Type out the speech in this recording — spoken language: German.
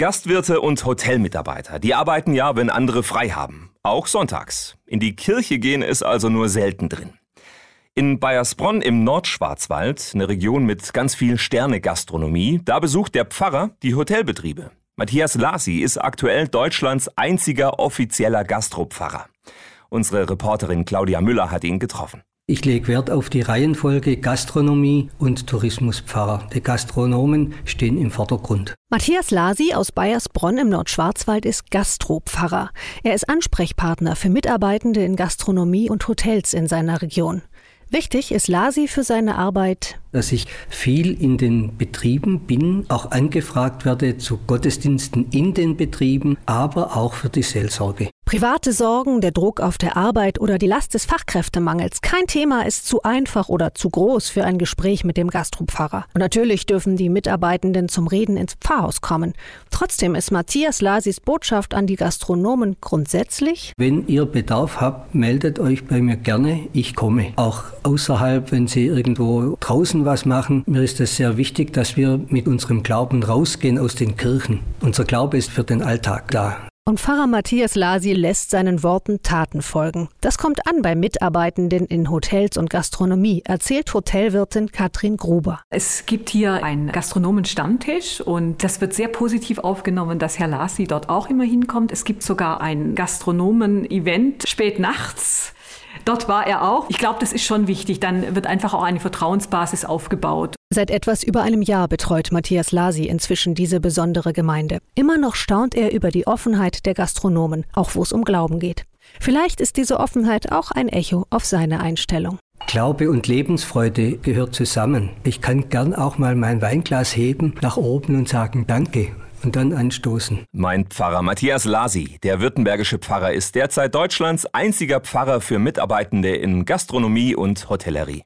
Gastwirte und Hotelmitarbeiter, die arbeiten ja, wenn andere frei haben. Auch sonntags. In die Kirche gehen ist also nur selten drin. In Bayersbronn im Nordschwarzwald, eine Region mit ganz viel Sterne-Gastronomie, da besucht der Pfarrer die Hotelbetriebe. Matthias Lasi ist aktuell Deutschlands einziger offizieller Gastropfarrer. Unsere Reporterin Claudia Müller hat ihn getroffen. Ich lege Wert auf die Reihenfolge Gastronomie und Tourismuspfarrer. Die Gastronomen stehen im Vordergrund. Matthias Lasi aus Bayersbronn im Nordschwarzwald ist Gastropfarrer. Er ist Ansprechpartner für Mitarbeitende in Gastronomie und Hotels in seiner Region. Wichtig ist Lasi für seine Arbeit dass ich viel in den Betrieben bin, auch angefragt werde zu Gottesdiensten in den Betrieben, aber auch für die Seelsorge. Private Sorgen, der Druck auf der Arbeit oder die Last des Fachkräftemangels. Kein Thema ist zu einfach oder zu groß für ein Gespräch mit dem Gastropfarrer. Und natürlich dürfen die Mitarbeitenden zum Reden ins Pfarrhaus kommen. Trotzdem ist Matthias Lasis Botschaft an die Gastronomen grundsätzlich. Wenn ihr Bedarf habt, meldet euch bei mir gerne. Ich komme. Auch außerhalb, wenn Sie irgendwo draußen was machen. Mir ist es sehr wichtig, dass wir mit unserem Glauben rausgehen aus den Kirchen. Unser Glaube ist für den Alltag da. Und Pfarrer Matthias Lasi lässt seinen Worten Taten folgen. Das kommt an bei Mitarbeitenden in Hotels und Gastronomie, erzählt Hotelwirtin Katrin Gruber. Es gibt hier einen Gastronomen-Stammtisch und das wird sehr positiv aufgenommen, dass Herr Lasi dort auch immer hinkommt. Es gibt sogar ein Gastronomen-Event spät nachts. Dort war er auch. Ich glaube, das ist schon wichtig. Dann wird einfach auch eine Vertrauensbasis aufgebaut. Seit etwas über einem Jahr betreut Matthias Lasi inzwischen diese besondere Gemeinde. Immer noch staunt er über die Offenheit der Gastronomen, auch wo es um Glauben geht. Vielleicht ist diese Offenheit auch ein Echo auf seine Einstellung. Glaube und Lebensfreude gehört zusammen. Ich kann gern auch mal mein Weinglas heben nach oben und sagen Danke und dann anstoßen. Mein Pfarrer Matthias Lasi, der württembergische Pfarrer, ist derzeit Deutschlands einziger Pfarrer für Mitarbeitende in Gastronomie und Hotellerie.